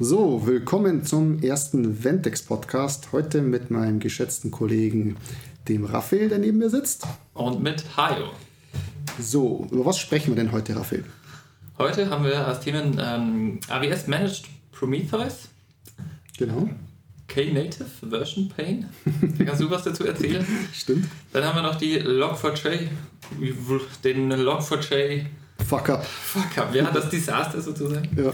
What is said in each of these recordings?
So, willkommen zum ersten Ventex Podcast. Heute mit meinem geschätzten Kollegen, dem Raphael, der neben mir sitzt. Und mit Hajo. So, über was sprechen wir denn heute, Raphael? Heute haben wir als Themen ähm, AWS Managed Prometheus. Genau. Knative Version Pane. Da kannst du was dazu erzählen? Stimmt. Dann haben wir noch die Log4j, den Log4j Fuck up. Fuck up, ja, das Desaster sozusagen. Ja.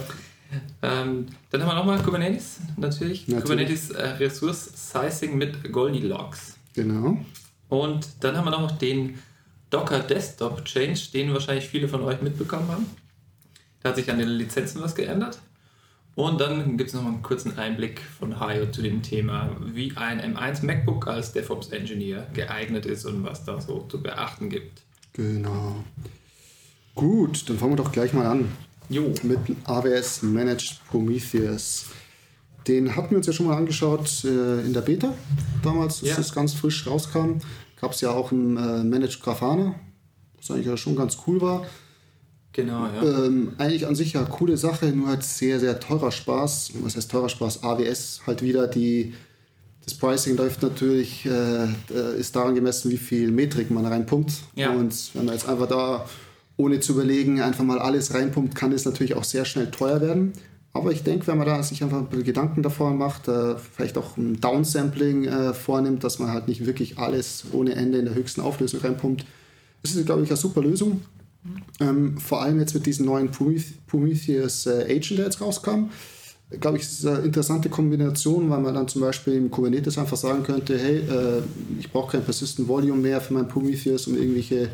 Ähm, dann haben wir nochmal Kubernetes, natürlich. Natürlich. Kubernetes äh, Resource Sizing mit Goldilocks. Genau. Und dann haben wir noch den Docker Desktop Change, den wahrscheinlich viele von euch mitbekommen haben. Da hat sich an den Lizenzen was geändert. Und dann gibt es nochmal einen kurzen Einblick von Hayo zu dem Thema, wie ein M1 MacBook als DevOps Engineer geeignet ist und was da so zu beachten gibt. Genau. Gut, dann fangen wir doch gleich mal an. Jo. Mit AWS Managed Prometheus. Den hatten wir uns ja schon mal angeschaut äh, in der Beta damals, als Ja. das ganz frisch rauskam. Gab es ja auch im äh, Managed Grafana, was eigentlich ja schon ganz cool war. Genau, ja. Ähm, eigentlich an sich ja coole Sache, nur halt sehr, sehr teurer Spaß. Was heißt teurer Spaß? AWS halt wieder die. Das Pricing läuft natürlich, äh, äh, ist daran gemessen, wie viel Metrik man reinpumpt. Ja. Und wenn man jetzt einfach da, ohne zu überlegen, einfach mal alles reinpumpt, kann es natürlich auch sehr schnell teuer werden. Aber ich denke, wenn man da sich einfach ein bisschen Gedanken davor macht, äh, vielleicht auch ein Downsampling äh, vornimmt, dass man halt nicht wirklich alles ohne Ende in der höchsten Auflösung reinpumpt, ist es, glaube ich, eine super Lösung. Ähm, vor allem jetzt mit diesem neuen Prometh- Prometheus äh, Agent, der jetzt rauskam, glaube ich, ist eine interessante Kombination, weil man dann zum Beispiel im Kubernetes einfach sagen könnte, hey, äh, ich brauche kein Persistent Volume mehr für mein Prometheus, um irgendwelche,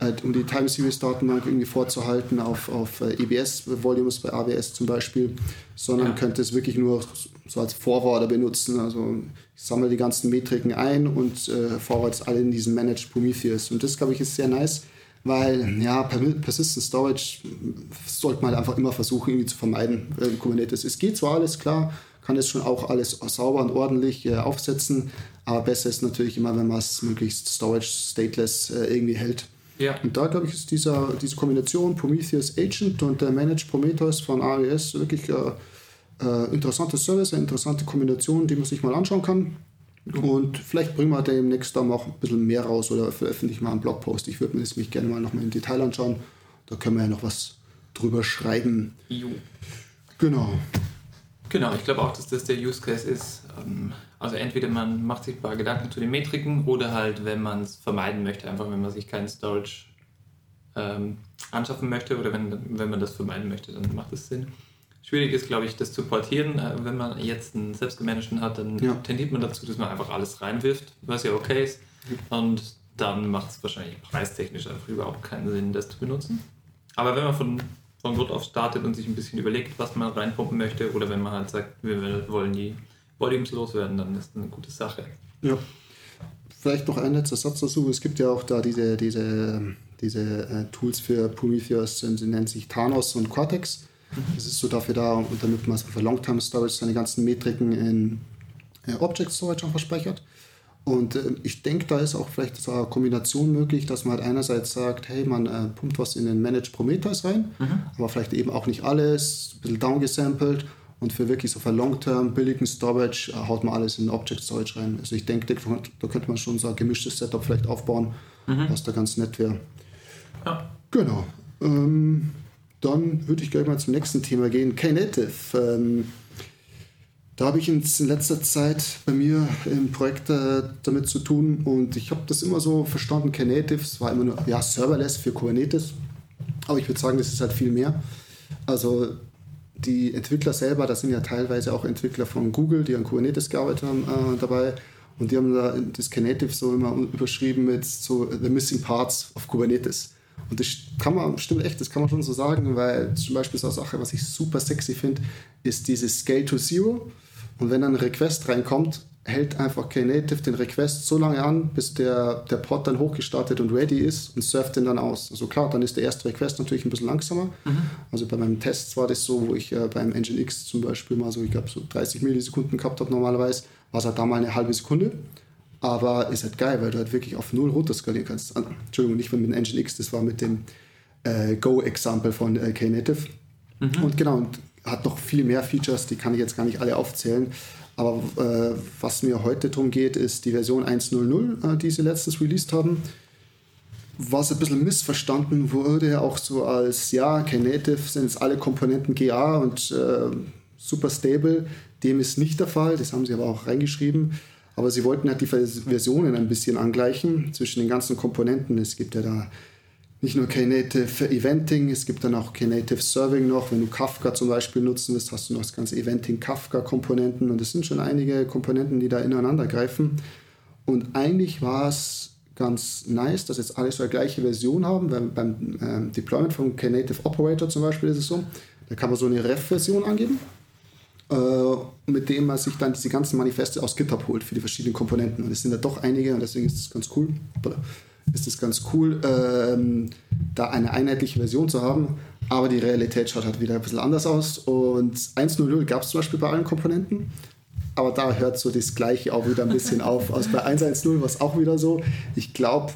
äh, um die Time Series Datenbank irgendwie vorzuhalten auf, auf äh, EBS Volumes bei AWS zum Beispiel, sondern Ja. könnte es wirklich nur so als Forwarder benutzen. Also ich sammle die ganzen Metriken ein und äh, forward es alle in diesen Managed Prometheus. Und das, glaube ich, ist sehr nice, weil ja, Per- Persistent Storage sollte man halt einfach immer versuchen, irgendwie zu vermeiden äh, Kubernetes. Es geht zwar alles klar, kann es schon auch alles sauber und ordentlich äh, aufsetzen, aber besser ist natürlich immer, wenn man es möglichst Storage stateless äh, irgendwie hält. Ja. Und da, glaube ich, ist dieser, diese Kombination Prometheus Agent und der Managed Prometheus von AWS wirklich äh, äh, interessantes Service, eine interessante Kombination, die man sich mal anschauen kann. Und vielleicht bringen wir demnächst da noch ein bisschen mehr raus oder veröffentlichen mal einen Blogpost. Ich würde mir das mich gerne mal nochmal im Detail anschauen. Da können wir ja noch was drüber schreiben. Jo. Genau. Genau, ich glaube auch, dass das der Use Case ist. Ähm, Also entweder man macht sich ein paar Gedanken zu den Metriken oder halt, wenn man es vermeiden möchte, einfach wenn man sich keinen Storage ähm, anschaffen möchte oder wenn, wenn man das vermeiden möchte, dann macht es Sinn. Schwierig ist, glaube ich, das zu portieren. Äh, Wenn man jetzt einen selbstgemanagten hat, dann Ja. tendiert man dazu, dass man einfach alles reinwirft, was ja okay ist. Und dann macht es wahrscheinlich preistechnisch einfach überhaupt keinen Sinn, das zu benutzen. Aber wenn man von, von Grund auf startet und sich ein bisschen überlegt, was man reinpumpen möchte, oder wenn man halt sagt, wir wollen die Volumes loswerden, dann ist das eine gute Sache. Ja. Vielleicht noch ein letzter Satz dazu. Es gibt ja auch da diese, diese, diese äh, Tools für Prometheus, äh, sie nennen sich Thanos und Cortex. Das ist so dafür da, und damit man für Long-Term Storage seine ganzen Metriken in äh, Object Storage einfach speichert. Und äh, ich denke, da ist auch vielleicht so eine Kombination möglich, dass man halt einerseits sagt, hey, man äh, pumpt was in den Managed Prometheus rein, aber vielleicht eben auch nicht alles, ein bisschen downgesampelt und für wirklich so für Long-Term billigen Storage äh, haut man alles in Object Storage rein. Also ich denke, da, könnte man schon so ein gemischtes Setup vielleicht aufbauen, was da ganz nett wäre. Ja. Genau. Ähm, dann würde ich gleich mal zum nächsten Thema gehen. Knative. Ähm, da habe ich in letzter Zeit bei mir im Projekt äh, damit zu tun und ich habe das immer so verstanden, Knative, es war immer nur ja, serverless für Kubernetes, aber ich würde sagen, das ist halt viel mehr. Also die Entwickler selber, das sind ja teilweise auch Entwickler von Google, die an Kubernetes gearbeitet haben äh, dabei und die haben da das Knative so immer überschrieben mit so The Missing Parts of Kubernetes. Und das kann man, stimmt echt, das kann man schon so sagen, weil zum Beispiel so eine Sache, was ich super sexy finde, ist dieses Scale to Zero. Und wenn dann ein Request reinkommt, hält einfach Knative den Request so lange an, bis der, der Pod dann hochgestartet und ready ist und surft den dann aus. Also klar, dann ist der erste Request natürlich ein bisschen langsamer. Also bei meinen Tests war das so, wo ich äh, beim Nginx zum Beispiel mal so, ich glaube so 30 Millisekunden gehabt habe normalerweise, war es halt da mal eine halbe Sekunde. Aber ist halt geil, weil du halt wirklich auf null runterskalieren kannst. Also, Entschuldigung, nicht mit dem Nginx, das war mit dem äh, Go-Example von äh, Knative. Und genau, und hat noch viel mehr Features, die kann ich jetzt gar nicht alle aufzählen. Aber äh, was mir heute darum geht, ist die Version 1.0.0, äh, die sie letztens released haben. Was ein bisschen missverstanden wurde, auch so als, ja, Knative sind jetzt alle Komponenten GA und äh, super stable. Dem ist nicht der Fall, das haben sie aber auch reingeschrieben. Aber sie wollten halt die Versionen ein bisschen angleichen zwischen den ganzen Komponenten. Es gibt ja da nicht nur Knative Eventing, es gibt dann auch Knative Serving noch. Wenn du Kafka zum Beispiel nutzen willst, hast du noch das ganze Eventing Kafka Komponenten und es sind schon einige Komponenten, die da ineinander greifen. Und eigentlich war es ganz nice, dass jetzt alle so eine gleiche Version haben. Beim, beim ähm, Deployment von Knative Operator zum Beispiel ist es so, da kann man so eine Ref-Version angeben, äh, mit dem man sich dann diese ganzen Manifeste aus GitHub holt für die verschiedenen Komponenten. Und es sind da doch einige und deswegen ist es ganz cool ist es ganz cool, ähm, da eine einheitliche Version zu haben. Aber die Realität schaut halt wieder ein bisschen anders aus. Und 1.0.0 gab es zum Beispiel bei allen Komponenten. Aber da hört so das Gleiche auch wieder ein bisschen auf. Also bei 1.1.0 war es auch wieder so. Ich glaube,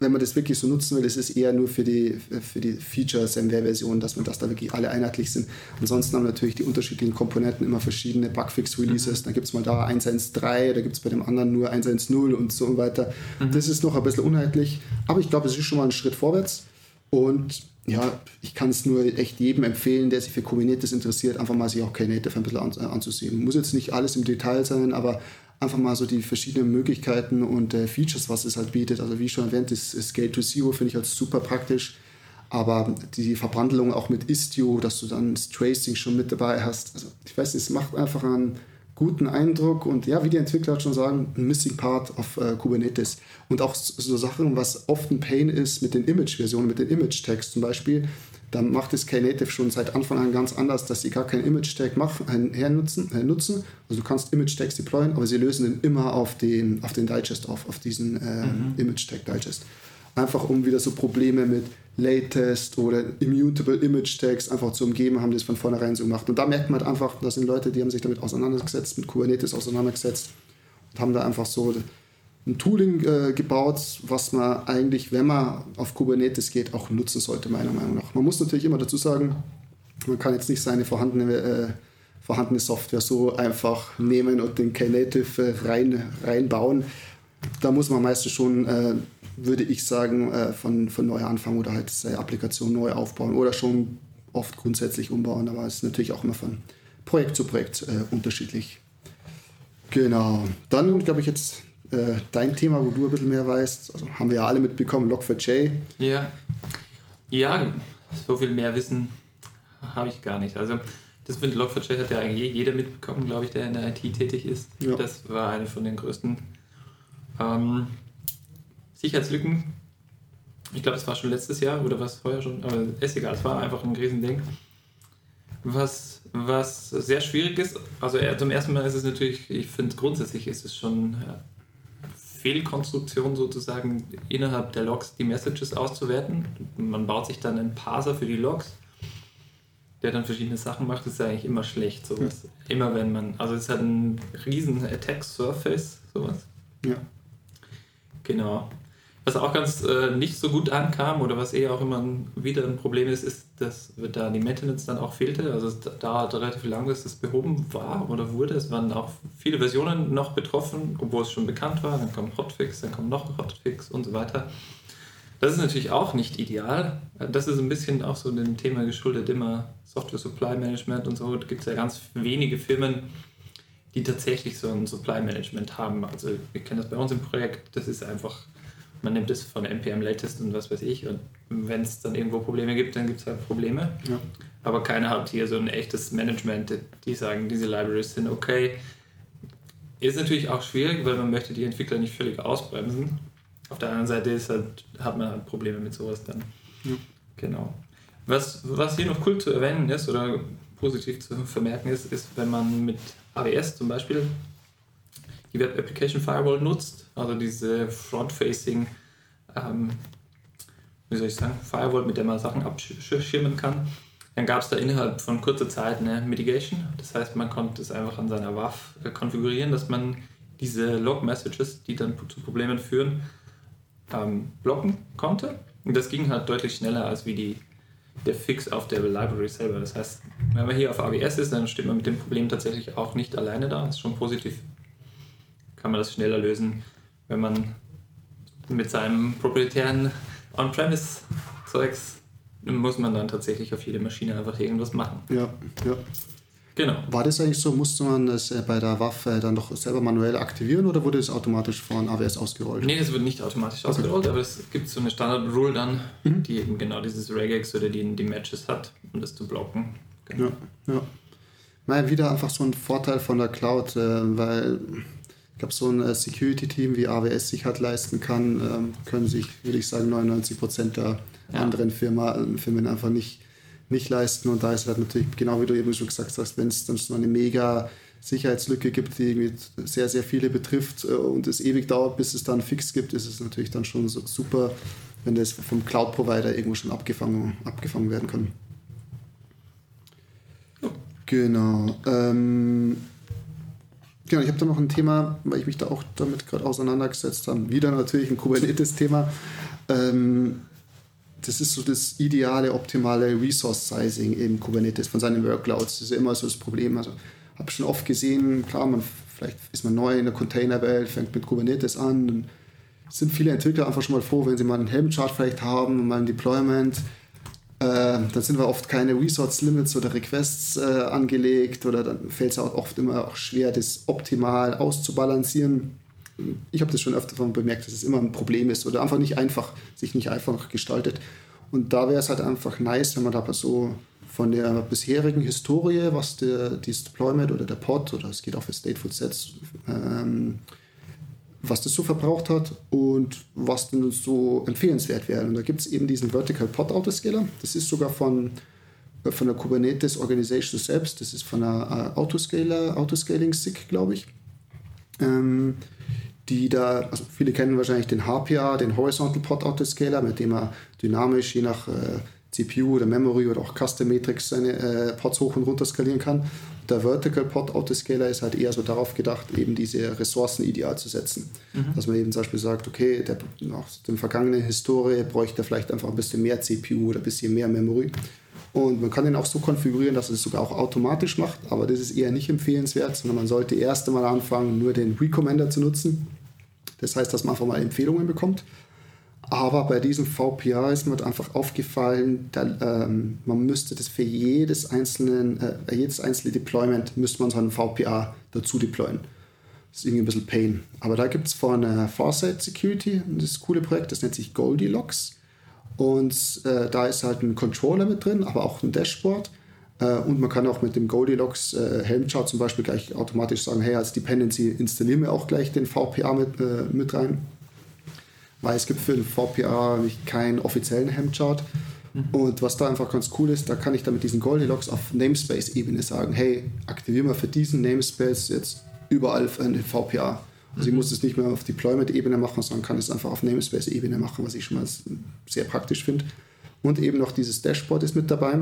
wenn man das wirklich so nutzen will, ist es eher nur für die, für die Features in der Version, dass man das da wirklich alle einheitlich sind. Ansonsten haben natürlich die unterschiedlichen Komponenten immer verschiedene Bugfix-Releases. Mhm. Dann gibt es mal da 1.1.3, da gibt es bei dem anderen nur 1.1.0 und so weiter. Mhm. Das ist noch ein bisschen unheitlich, aber ich glaube, es ist schon mal ein Schritt vorwärts. Und ja, ich kann es nur echt jedem empfehlen, der sich für Kubernetes interessiert, einfach mal sich auch Knative ein bisschen an, anzusehen. Muss jetzt nicht alles im Detail sein, aber einfach mal so die verschiedenen Möglichkeiten und äh, Features, was es halt bietet. Also wie schon erwähnt, ist, ist Scale to Zero finde ich halt super praktisch. Aber die Verbandelung auch mit Istio, dass du dann das Tracing schon mit dabei hast. Also ich weiß, es macht einfach einen guten Eindruck und ja, wie die Entwickler halt schon sagen, ein Missing Part auf äh, Kubernetes. Und auch so Sachen, was oft ein Pain ist mit den Image-Versionen, mit den Image-Tags zum Beispiel dann macht es Knative schon seit Anfang an ganz anders, dass sie gar keinen Image-Tag machen, hernutzen, äh, nutzen. Also du kannst Image-Tags deployen, aber sie lösen den immer auf den, auf den Digest auf, auf diesen äh, mhm. Image-Tag-Digest. Einfach um wieder so Probleme mit Latest oder Immutable Image-Tags einfach zu umgeben, haben die es von vornherein so gemacht. Und da merkt man halt einfach, das sind Leute, die haben sich damit auseinandergesetzt, mit Kubernetes auseinandergesetzt und haben da einfach so ein Tooling äh, gebaut, was man eigentlich, wenn man auf Kubernetes geht, auch nutzen sollte, meiner Meinung nach. Man muss natürlich immer dazu sagen, man kann jetzt nicht seine vorhandene, äh, vorhandene Software so einfach nehmen und den Knative äh, rein, reinbauen. Da muss man meistens schon, äh, würde ich sagen, äh, von, von neu anfangen oder halt seine Applikation neu aufbauen oder schon oft grundsätzlich umbauen. Aber es ist natürlich auch immer von Projekt zu Projekt äh, unterschiedlich. Genau. Dann, glaube ich, jetzt äh, dein Thema, wo du ein bisschen mehr weißt. Also haben wir ja alle mitbekommen, Log4j. Ja. Ja, so viel mehr Wissen habe ich gar nicht. Also das mit Log4j hat ja eigentlich jeder mitbekommen, glaube ich, der in der IT tätig ist. Ja. Das war eine von den größten ähm, Sicherheitslücken. Ich glaube, es war schon letztes Jahr oder was vorher schon, aber ist egal, es war einfach ein Riesending. Was, was sehr schwierig ist, also zum ersten Mal ist es natürlich, ich finde grundsätzlich ist es schon Fehlkonstruktion sozusagen innerhalb der Logs die Messages auszuwerten. Man baut sich dann einen Parser für die Logs, der dann verschiedene Sachen macht. Das ist ja eigentlich immer schlecht, sowas. Ja. Immer wenn man, also es hat einen riesen Attack Surface, sowas. Ja. Genau. Was auch ganz äh, nicht so gut ankam oder was eher auch immer ein, wieder ein Problem ist, ist, dass da die Maintenance dann auch fehlte. Also es dauert relativ lang, bis das behoben war oder wurde. Es waren auch viele Versionen noch betroffen, obwohl es schon bekannt war. Dann kommt Hotfix, dann kommt noch ein Hotfix und so weiter. Das ist natürlich auch nicht ideal. Das ist ein bisschen auch so dem Thema geschuldet, immer Software Supply Management und so. Da gibt es ja ganz wenige Firmen, die tatsächlich so ein Supply Management haben. Also wir kennen das bei uns im Projekt, das ist einfach man nimmt es von NPM Latest und was weiß ich. Und wenn es dann irgendwo Probleme gibt, dann gibt es halt Probleme. Ja. Aber keiner hat hier so ein echtes Management, die sagen, diese Libraries sind okay. Ist natürlich auch schwierig, weil man möchte die Entwickler nicht völlig ausbremsen. Auf der anderen Seite ist halt, hat man halt Probleme mit sowas dann. Ja. Genau. Was, was hier noch cool zu erwähnen ist oder positiv zu vermerken ist, ist, wenn man mit AWS zum Beispiel die Web Application Firewall nutzt, also diese Front-Facing, ähm, wie soll ich sagen, Firewall, mit der man Sachen abschirmen kann, dann gab es da innerhalb von kurzer Zeit eine Mitigation. Das heißt, man konnte es einfach an seiner WAF äh, konfigurieren, dass man diese Log-Messages, die dann zu Problemen führen, ähm, blocken konnte. Und das ging halt deutlich schneller als wie die, der Fix auf der Library selber. Das heißt, wenn man hier auf AWS ist, dann steht man mit dem Problem tatsächlich auch nicht alleine da. Das ist schon positiv. Kann man das schneller lösen, wenn man mit seinem proprietären On-Premise-Zeugs muss man dann tatsächlich auf jede Maschine einfach irgendwas machen. Ja, ja. Genau. War das eigentlich so, musste man das äh, bei der Waffe dann doch selber manuell aktivieren oder wurde das automatisch von AWS ausgerollt? Nee, das wird nicht automatisch okay. ausgerollt, aber es gibt so eine Standard-Rule dann, mhm. die eben genau dieses Regex oder die, die Matches hat, um das zu blocken. Genau. Ja, ja. Naja, wieder einfach so ein Vorteil von der Cloud, äh, weil ich glaube, so ein äh, Security-Team wie AWS sich halt leisten kann, ähm, können sich, würde ich sagen, 99 Prozent der ja. anderen Firma, Firmen einfach nicht nicht leisten. Und da ist halt natürlich, genau wie du eben schon gesagt hast, wenn es dann so eine mega Sicherheitslücke gibt, die irgendwie sehr, sehr viele betrifft äh, und es ewig dauert, bis es dann fix gibt, ist es natürlich dann schon so super, wenn das vom Cloud-Provider irgendwo schon abgefangen, abgefangen werden kann. Genau. Ähm, genau, ich habe da noch ein Thema, weil ich mich da auch damit gerade auseinandergesetzt habe. Wieder natürlich ein Kubernetes-Thema. Ähm, das ist so das ideale, optimale Resource-Sizing im Kubernetes von seinen Workloads. Das ist ja immer so das Problem. Also habe schon oft gesehen, klar, man, vielleicht ist man neu in der Containerwelt, fängt mit Kubernetes an. Dann sind viele Entwickler einfach schon mal froh, wenn sie mal einen Helm-Chart vielleicht haben, mal ein Deployment. Äh, dann sind wir oft keine Resource-Limits oder Requests äh, angelegt oder dann fällt es auch oft immer auch schwer, das optimal auszubalancieren ich habe das schon öfter bemerkt, dass es immer ein Problem ist oder einfach nicht einfach, sich nicht einfach gestaltet. Und da wäre es halt einfach nice, wenn man da so von der bisherigen Historie, was der, dieses Deployment oder der Pod oder es geht auch für Stateful Sets, ähm, was das so verbraucht hat und was denn so empfehlenswert wäre. Und da gibt es eben diesen Vertical Pod Autoscaler. Das ist sogar von, von der Kubernetes Organization selbst. Das ist von der äh, Autoscaler, Autoscaling SIG, glaube ich. Ähm, die da, also viele kennen wahrscheinlich den HPA, den Horizontal Pod Autoscaler, mit dem er dynamisch je nach äh, CPU oder Memory oder auch Custom Matrix seine äh, Pods hoch und runter skalieren kann. Der Vertical Pod Autoscaler ist halt eher so darauf gedacht, eben diese Ressourcen ideal zu setzen. Mhm. Dass man eben zum Beispiel sagt, okay, der, nach der vergangenen Historie bräuchte er vielleicht einfach ein bisschen mehr CPU oder ein bisschen mehr Memory. Und man kann den auch so konfigurieren, dass es sogar auch automatisch macht, aber das ist eher nicht empfehlenswert, sondern man sollte erst einmal anfangen, nur den Recommender zu nutzen das heißt, dass man einfach mal Empfehlungen bekommt. Aber bei diesem VPA ist mir einfach aufgefallen, da, ähm, man müsste das für jedes, einzelnen, äh, jedes einzelne Deployment müsste man so einen VPA dazu deployen. Das ist irgendwie ein bisschen Pain. Aber da gibt es von äh, Farsight Security das coole Projekt, das nennt sich Goldilocks. Und äh, da ist halt ein Controller mit drin, aber auch ein Dashboard. Äh, und man kann auch mit dem Goldilocks äh, Helmchart zum Beispiel gleich automatisch sagen, hey, als Dependency installieren wir auch gleich den VPA mit, äh, mit rein. Weil es gibt für den VPA keinen offiziellen Helmchart. Mhm. Und was da einfach ganz cool ist, da kann ich dann mit diesen Goldilocks auf Namespace-Ebene sagen, hey, aktivieren wir für diesen Namespace jetzt überall einen VPA. Also ich mhm. muss es nicht mehr auf Deployment-Ebene machen, sondern kann es einfach auf Namespace-Ebene machen, was ich schon mal sehr praktisch finde. Und eben noch dieses Dashboard ist mit dabei.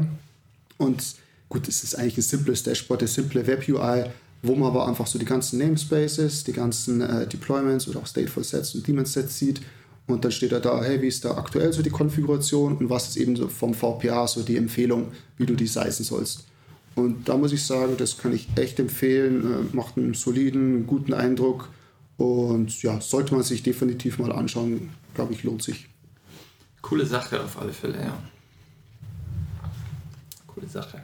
Und Gut, es ist eigentlich ein simples Dashboard, eine simple Web-UI, wo man aber einfach so die ganzen Namespaces, die ganzen äh, Deployments oder auch Stateful Sets und Daemon Sets sieht. Und dann steht da da, hey, wie ist da aktuell so die Konfiguration und was ist eben so vom VPA so die Empfehlung, wie du die sizen sollst. Und da muss ich sagen, das kann ich echt empfehlen, äh, macht einen soliden, guten Eindruck und ja, sollte man sich definitiv mal anschauen, glaube ich, lohnt sich. Coole Sache auf alle Fälle, ja. Coole Sache.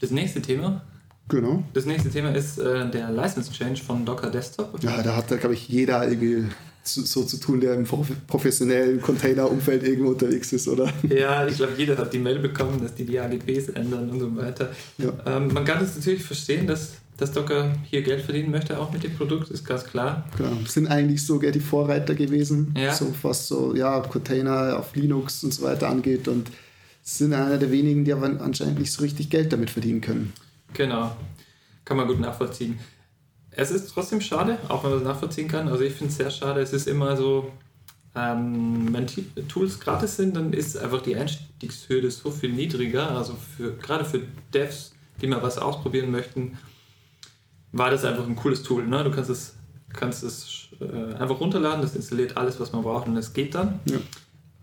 Das nächste Thema. Genau. Das nächste Thema ist äh, der License Change von Docker Desktop. Ja, da hat, glaube ich, jeder irgendwie zu, so zu tun, der im professionellen Container-Umfeld irgendwo unterwegs ist, oder? Ja, ich glaube, jeder hat die Mail bekommen, dass die die AGBs ändern und so weiter. Ja. Ähm, man kann es natürlich verstehen, dass, dass Docker hier Geld verdienen möchte, auch mit dem Produkt, ist ganz klar. Genau, sind eigentlich sogar die Vorreiter gewesen, ja. so was so ja, Container auf Linux und so weiter angeht und sind einer der wenigen, die aber anscheinend nicht so richtig Geld damit verdienen können. Genau, kann man gut nachvollziehen. Es ist trotzdem schade, auch wenn man es nachvollziehen kann. Also ich finde es sehr schade. Es ist immer so, ähm, wenn Tools gratis sind, dann ist einfach die Einstiegshürde so viel niedriger. Also für, gerade für Devs, die mal was ausprobieren möchten, war das einfach ein cooles Tool. Ne? Du kannst es, kannst es äh, einfach runterladen, das installiert alles, was man braucht und es geht dann. Ja.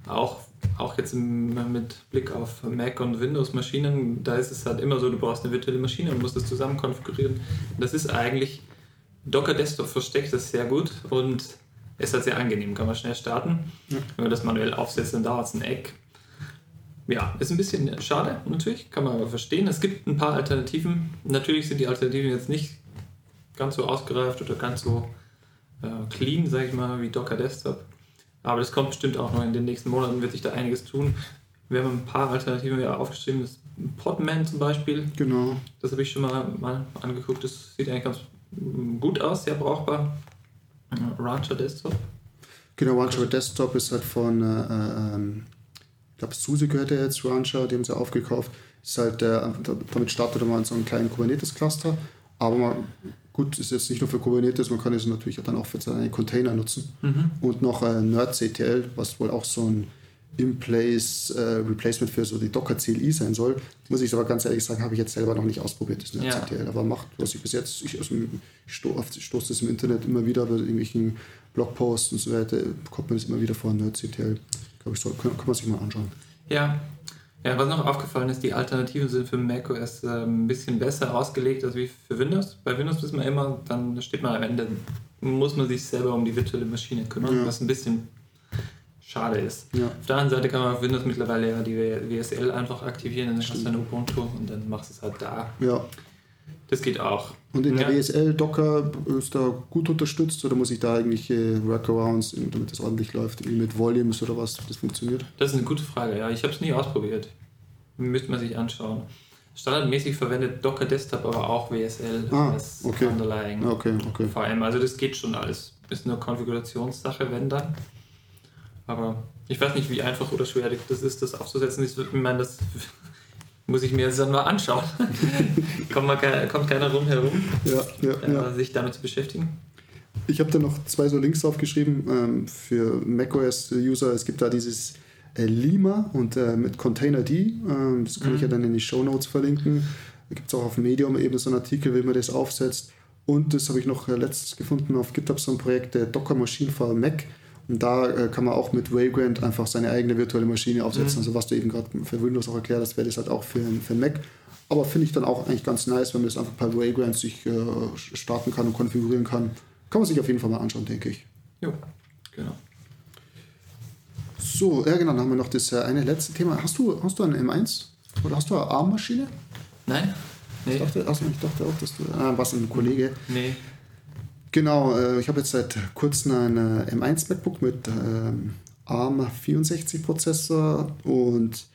Auch auch jetzt mit Blick auf Mac und Windows-Maschinen, da ist es halt immer so, du brauchst eine virtuelle Maschine und musst das zusammen konfigurieren. Das ist eigentlich, Docker Desktop versteckt das sehr gut und ist halt sehr angenehm, kann man schnell starten. Ja. Wenn man das manuell aufsetzt, dann dauert es ein Eck. Ja, ist ein bisschen schade, natürlich, kann man aber verstehen. Es gibt ein paar Alternativen. Natürlich sind die Alternativen jetzt nicht ganz so ausgereift oder ganz so äh, clean, sage ich mal, wie Docker Desktop. Aber das kommt bestimmt auch noch in den nächsten Monaten, wird sich da einiges tun. Wir haben ein paar Alternativen aufgeschrieben. Das Podman zum Beispiel. Genau. Das habe ich schon mal, mal angeguckt. Das sieht eigentlich ganz gut aus, sehr brauchbar. Rancher Desktop. Genau, Rancher Desktop ist halt von, äh, ähm, ich glaube, SUSE gehört ja jetzt Rancher, die haben sie aufgekauft. Ist halt, äh, damit startet man so einen kleinen Kubernetes-Cluster. Aber man, gut, ist jetzt nicht nur für Kubernetes, man kann es natürlich dann auch für seine Container nutzen. Mhm. Und noch äh, NerdCTL, was wohl auch so ein in-place äh, Replacement für so die Docker CLI sein soll. Muss ich aber ganz ehrlich sagen, habe ich jetzt selber noch nicht ausprobiert, das. Ja. Aber macht, was ich bis jetzt, ich, also, ich stoße das im Internet immer wieder bei irgendwelchen Blogposts und so weiter, kommt mir das immer wieder vor, NerdCTL. Glaube ich, soll, kann, kann man sich mal anschauen. Ja, ja, was noch aufgefallen ist, die Alternativen sind für macOS äh, ein bisschen besser ausgelegt als wie für Windows. Bei Windows wissen wir immer, dann steht man am Ende, muss man sich selber um die virtuelle Maschine kümmern, ja. was ein bisschen schade ist. Ja. Auf der anderen Seite kann man auf Windows mittlerweile ja die WSL einfach aktivieren, dann hast du eine Ubuntu und dann machst du es halt da. Ja. Das geht auch. Und in der ja. WSL Docker ist da gut unterstützt oder muss ich da eigentlich äh, Workarounds, damit das ordentlich läuft, mit Volumes oder was, das funktioniert? Das ist eine gute Frage, ja. Ich habe es nie ausprobiert. Müsste man sich anschauen. Standardmäßig verwendet Docker Desktop aber auch WSL ah, als okay. Underlying okay, okay. VM. Also das geht schon alles. Ist nur Konfigurationssache, wenn dann. Aber ich weiß nicht, wie einfach oder schwer das ist, das aufzusetzen. Ich meine, das muss ich mir jetzt dann mal anschauen. kommt, mal, kommt keiner rumherum, ja, ja, äh, ja. sich damit zu beschäftigen. Ich habe da noch zwei so Links aufgeschrieben ähm, für macOS-User. Es gibt da dieses äh, Lima und äh, mit Containerd. Ähm, das kann mhm. ich ja dann in die Show Notes verlinken. Da gibt es auch auf Medium eben so einen Artikel, wie man das aufsetzt. Und das habe ich noch äh, letztens gefunden auf GitHub, so ein Projekt der Docker Machine for Mac. Und da äh, kann man auch mit Vagrant einfach seine eigene virtuelle Maschine aufsetzen. Mhm. Also was du eben gerade für Windows auch erklärt hast, wäre das halt auch für, für Mac. Aber finde ich dann auch eigentlich ganz nice, wenn man das einfach per Vagrant sich äh, starten kann und konfigurieren kann. Kann man sich auf jeden Fall mal anschauen, denke ich. Jo, genau. So, ja genau, dann haben wir noch das äh, eine letzte Thema. Hast du, hast du eine M1? Oder hast du eine ARM-Maschine? Nein. Nee. Ich, dachte, also ich dachte auch, dass du. Ah, was ein Kollege. Nee. Genau, äh, ich habe jetzt seit kurzem ein äh, M1 MacBook mit ähm, ARM 64 Prozessor und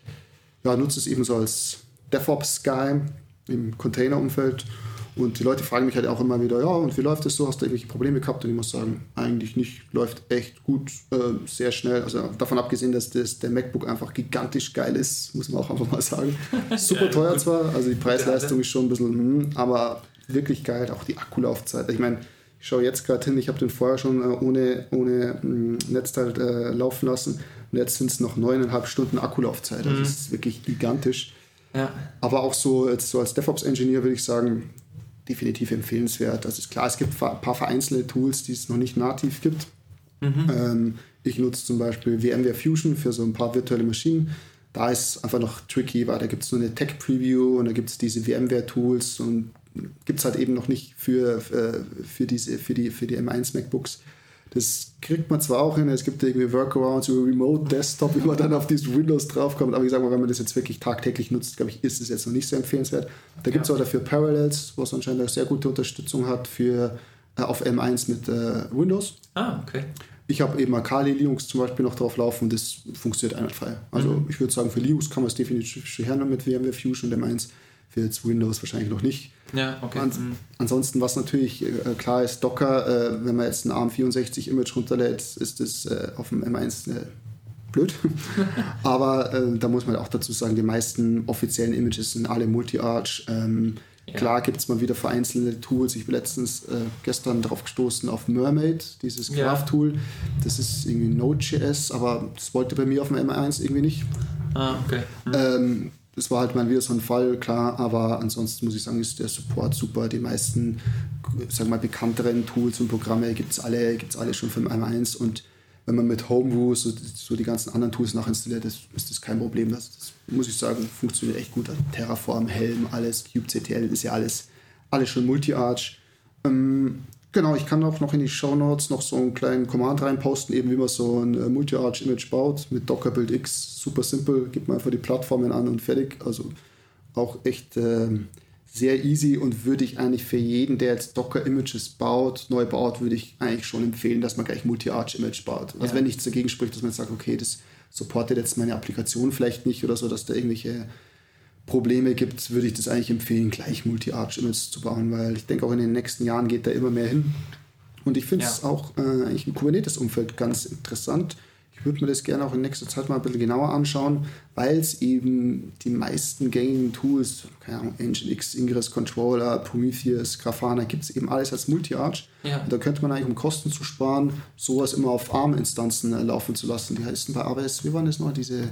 ja, nutze es eben so als DevOps Guy im Container-Umfeld. Und die Leute fragen mich halt auch immer wieder, ja, und wie läuft das so? Hast du irgendwelche Probleme gehabt? Und ich muss sagen, eigentlich nicht. Läuft echt gut, äh, sehr schnell. Also davon abgesehen, dass das, der MacBook einfach gigantisch geil ist, muss man auch einfach mal sagen. Super ja, teuer zwar, also die Preisleistung ist schon ein bisschen, hm, aber wirklich geil. Auch die Akkulaufzeit. Ich meine, ich schaue jetzt gerade hin, ich habe den vorher schon äh, ohne, ohne hm, Netzteil äh, laufen lassen und jetzt sind es noch neuneinhalb Stunden Akkulaufzeit. Also mhm. Das ist wirklich gigantisch. Ja. Aber auch so, jetzt so als DevOps-Engineer würde ich sagen, definitiv empfehlenswert. Das ist klar, es gibt ein paar vereinzelte Tools, die es noch nicht nativ gibt. Mhm. Ähm, ich nutze zum Beispiel VMware Fusion für so ein paar virtuelle Maschinen. Da ist es einfach noch tricky, weil da gibt es nur eine Tech-Preview und da gibt es diese VMware-Tools und gibt es halt eben noch nicht für, äh, für, diese, für, die, für die M1 MacBooks. Das kriegt man zwar auch hin, es gibt irgendwie Workarounds über Remote Desktop, wie man dann auf dieses Windows draufkommt, aber ich sage mal, wenn man das jetzt wirklich tagtäglich nutzt, glaube ich, ist es jetzt noch nicht so empfehlenswert. Da gibt es ja. auch dafür Parallels, was anscheinend eine sehr gute Unterstützung hat für äh, auf M1 mit äh, Windows. Ah, okay. Ich habe eben Akali Linux zum Beispiel noch drauf laufen und das funktioniert einwandfrei. Also mhm. ich würde sagen, für Linux kann man es definitiv schon her mit VMware Fusion und M1 für jetzt Windows wahrscheinlich noch nicht. Ja, okay. Ans mhm. Ansonsten, was natürlich äh, klar ist, Docker, äh, wenn man jetzt ein ARM64-Image runterlädt, ist das äh, auf dem M1 äh, blöd. Aber äh, da muss man auch dazu sagen, die meisten offiziellen Images sind alle Multi-Arch. Ähm, ja. Klar gibt es mal wieder vereinzelte Tools. Ich bin letztens äh, gestern darauf gestoßen auf Mermaid, dieses Graph-Tool. Das ist irgendwie Node.js, aber das wollte bei mir auf dem M1 irgendwie nicht. Ah, okay. Mhm. Ähm, das war halt mal wieder so ein Fall, klar, aber ansonsten muss ich sagen, ist der Support super. Die meisten, sagen wir mal, bekannteren Tools und Programme gibt es alle, gibt's alle schon für M1 und wenn man mit Homebrew so, so die ganzen anderen Tools nachinstalliert, ist, ist das kein Problem. Das, das muss ich sagen, funktioniert echt gut. Terraform, Helm, alles, kubectl ist ja alles, alles schon Multi-Arch. Ähm, genau, ich kann auch noch in die Show Notes noch so einen kleinen Command reinposten, eben wie man so ein äh, Multi-Arch-Image baut mit Docker Build X. Super simpel, gibt man einfach die Plattformen an und fertig. Also auch echt äh, sehr easy und würde ich eigentlich für jeden, der jetzt Docker-Images baut, neu baut, würde ich eigentlich schon empfehlen, dass man gleich Multi-Arch-Image baut. Also ja. wenn nichts dagegen spricht, dass man sagt, okay, das supportet jetzt meine Applikation vielleicht nicht oder so, dass da irgendwelche Probleme gibt, würde ich das eigentlich empfehlen, gleich Multi-Arch-Images zu bauen, weil ich denke auch in den nächsten Jahren geht da immer mehr hin. Und ich finde es ja. auch äh, eigentlich im Kubernetes-Umfeld ganz interessant, ich würde mir das gerne auch in nächster Zeit mal ein bisschen genauer anschauen, weil es eben die meisten gängigen Tools, keine Ahnung, Nginx, Ingress Controller, Prometheus, Grafana, gibt es eben alles als Multi-Arch. Ja. Und da könnte man eigentlich, um Kosten zu sparen, sowas immer auf ARM-Instanzen äh, laufen zu lassen. Die heißen bei AWS, wie waren das noch, diese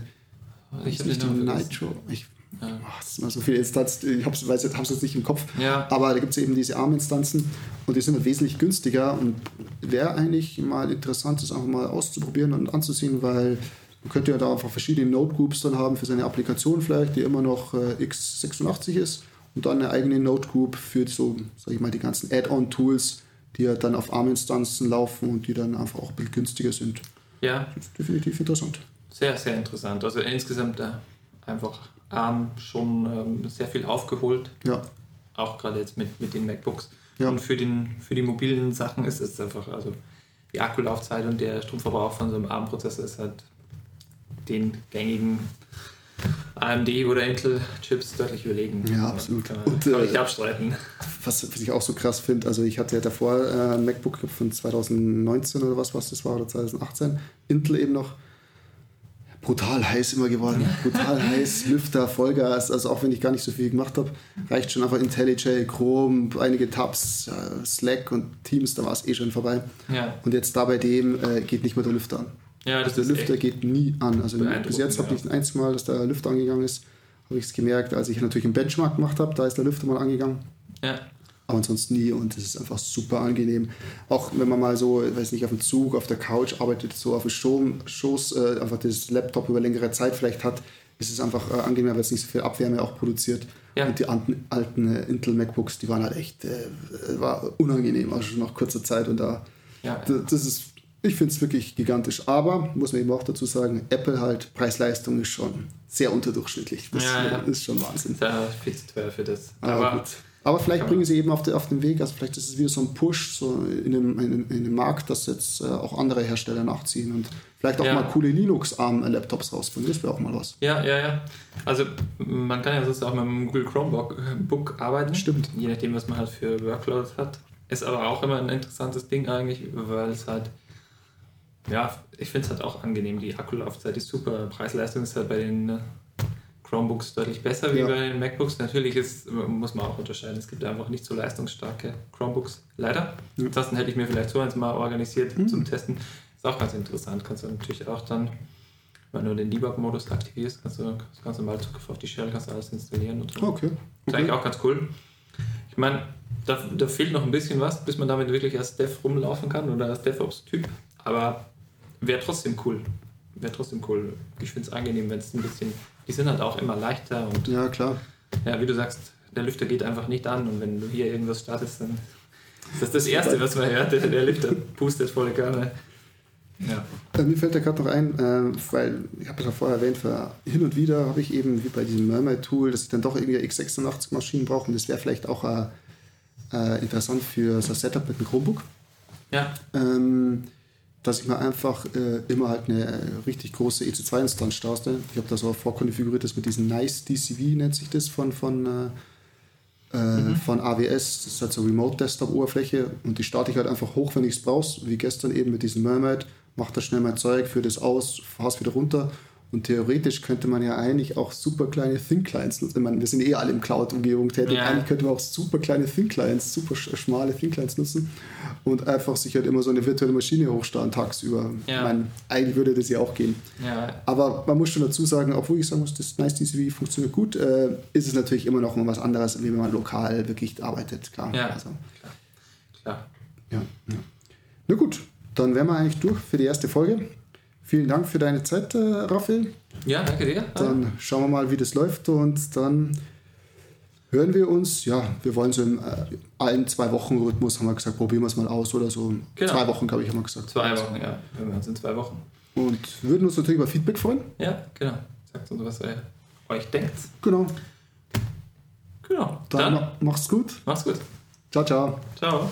ich habe nicht die Nitro. Ich ja. Oh, das sind so viele Instanzen, ich habe es jetzt nicht im Kopf. Ja. Aber da gibt es eben diese ARM-Instanzen und die sind halt wesentlich günstiger und wäre eigentlich mal interessant, das einfach mal auszuprobieren und anzusehen, weil man könnte ja da einfach verschiedene Node-Groups dann haben für seine Applikation vielleicht, die immer noch äh, x86 ist und dann eine eigene Node-Group für so, sag ich mal, die ganzen Add-on-Tools, die ja dann auf ARM-Instanzen laufen und die dann einfach auch ein bisschen günstiger sind. Ja. Definitiv interessant. Sehr, sehr interessant. Also insgesamt da einfach ARM schon ähm, sehr viel aufgeholt. Ja. Auch gerade jetzt mit, mit den MacBooks. Ja. Und für, den, für die mobilen Sachen ist es einfach, also die Akkulaufzeit und der Stromverbrauch von so einem ARM-Prozessor ist halt den gängigen AMD oder Intel-Chips deutlich überlegen. Ja, absolut. Kann man, und, kann äh, abstreiten. Was, was, ich auch so krass finde, also ich hatte ja davor äh, ein MacBook von 2019 oder was, was das war, oder 2018, Intel eben noch brutal heiß immer geworden. Brutal heiß, Lüfter, Vollgas. Also auch wenn ich gar nicht so viel gemacht habe, reicht schon einfach IntelliJ, Chrome, einige Tabs, Slack und Teams, da war es eh schon vorbei. Ja. Und jetzt da bei dem äh, geht nicht mehr der Lüfter an. Ja, das also der Lüfter geht nie an. Also bis jetzt habe ich ein einziges Mal, dass der Lüfter angegangen ist, habe ich es gemerkt, als ich natürlich einen Benchmark gemacht habe, da ist der Lüfter mal angegangen. Ja aber ansonsten nie und es ist einfach super angenehm. Auch wenn man mal so, ich weiß nicht, auf dem Zug, auf der Couch arbeitet, so auf dem Schoß, äh, einfach das Laptop über längere Zeit vielleicht hat, ist es einfach äh, angenehmer, weil es nicht so viel Abwärme auch produziert. Ja. Und die alten, alten äh, Intel MacBooks, die waren halt echt, äh, war unangenehm, also schon nach kurzer Zeit und da, ja, ja. das ist, ich finde es wirklich gigantisch. Aber, muss man eben auch dazu sagen, Apple halt, Preis-Leistung ist schon sehr unterdurchschnittlich. Das ist schon Wahnsinn. Da viel zu teuer für das. Aber, Aber gut aber vielleicht bringen sie eben auf, die, auf den Weg, also vielleicht ist es wieder so ein Push so in, dem, in, in dem Markt, dass jetzt äh, auch andere Hersteller nachziehen und vielleicht auch ja. mal coole Linux-ARM-Laptops rausbringen. Das wäre auch mal was. Ja, ja, ja. Also man kann ja sonst auch mit dem Google Chromebook arbeiten. Stimmt. Je nachdem, was man halt für Workloads hat. Ist aber auch immer ein interessantes Ding eigentlich, weil es halt, ja, ich finde es halt auch angenehm. Die Akkulaufzeit ist super. Preis-Leistung ist halt bei den äh, Chromebooks deutlich besser wie ja. bei den MacBooks. Natürlich ist, muss man auch unterscheiden, es gibt einfach nicht so leistungsstarke Chromebooks, leider. Ja. Ansonsten hätte ich mir vielleicht so eins mal organisiert mhm. zum Testen. Ist auch ganz interessant. Kannst du natürlich auch dann, wenn du den Debug-Modus aktivierst, kannst du ganz normal Zugriff auf die Shell, kannst du alles installieren und so. Okay. okay. Ist eigentlich auch ganz cool. Ich meine, da, da fehlt noch ein bisschen was, bis man damit wirklich als Dev rumlaufen kann oder als DevOps-Typ. Aber wäre trotzdem cool. Wäre trotzdem cool. Ich finde es angenehm, wenn es ein bisschen die sind halt auch immer leichter und. Ja, klar. Ja, wie du sagst, der Lüfter geht einfach nicht an und wenn du hier irgendwas startest, dann ist das das Erste, was man hört. Der, der Lüfter pustet volle Kanne. Ja. Äh, mir fällt da gerade noch ein, äh, weil ich habe es ja vorher erwähnt, für hin und wieder habe ich eben wie bei diesem Mermaid-Tool, dass ich dann doch irgendwie x86-Maschinen brauche und das wäre vielleicht auch äh, äh, interessant für so ein Setup mit einem Chromebook. Ja. Ähm, dass ich mir einfach äh, immer halt eine äh, richtig große EC2-Instanz starte. Ich habe das auch vorkonfiguriert, das mit diesem Nice DCV nennt sich das von, von, äh, äh, mhm. von AWS. Das ist halt so Remote-Desktop-Oberfläche und die starte ich halt einfach hoch, wenn ich es brauche, wie gestern eben mit diesem Mermaid. Mache das schnell mein Zeug, führe das aus, fahre es wieder runter und theoretisch könnte man ja eigentlich auch super kleine Thin-Clients nutzen. Ich meine, wir sind eh alle im Cloud-Umgebung tätig. Ja. Eigentlich könnte man auch super kleine Thin-Clients, super schmale Thin-Clients nutzen und einfach sich halt immer so eine virtuelle Maschine hochstarten tagsüber. Ja. Ich meine, eigentlich würde das ja auch gehen. Ja. Aber man muss schon dazu sagen, obwohl ich sagen muss, das Nice DCV funktioniert gut, äh, ist es natürlich immer noch mal was anderes, wie wenn man lokal wirklich arbeitet. Klar. Ja, also, klar. klar. Ja, ja. Na gut, dann wären wir eigentlich durch für die erste Folge. Vielen Dank für deine Zeit, äh, Raphael. Ja, danke dir. Dann schauen wir mal, wie das läuft und dann hören wir uns. Ja, wir wollen so im äh, allen zwei Wochen Rhythmus, haben wir gesagt, probieren wir es mal aus oder so. Genau. Zwei Wochen, glaube ich, haben wir gesagt. Zwei Wochen, ja. Hören wir uns in zwei Wochen. Und würden uns natürlich über Feedback freuen. Ja, genau. Sagt uns, was ihr euch denkt. Genau. Genau. Dann, Dann mach's gut. mach's gut. Ciao, ciao. Ciao.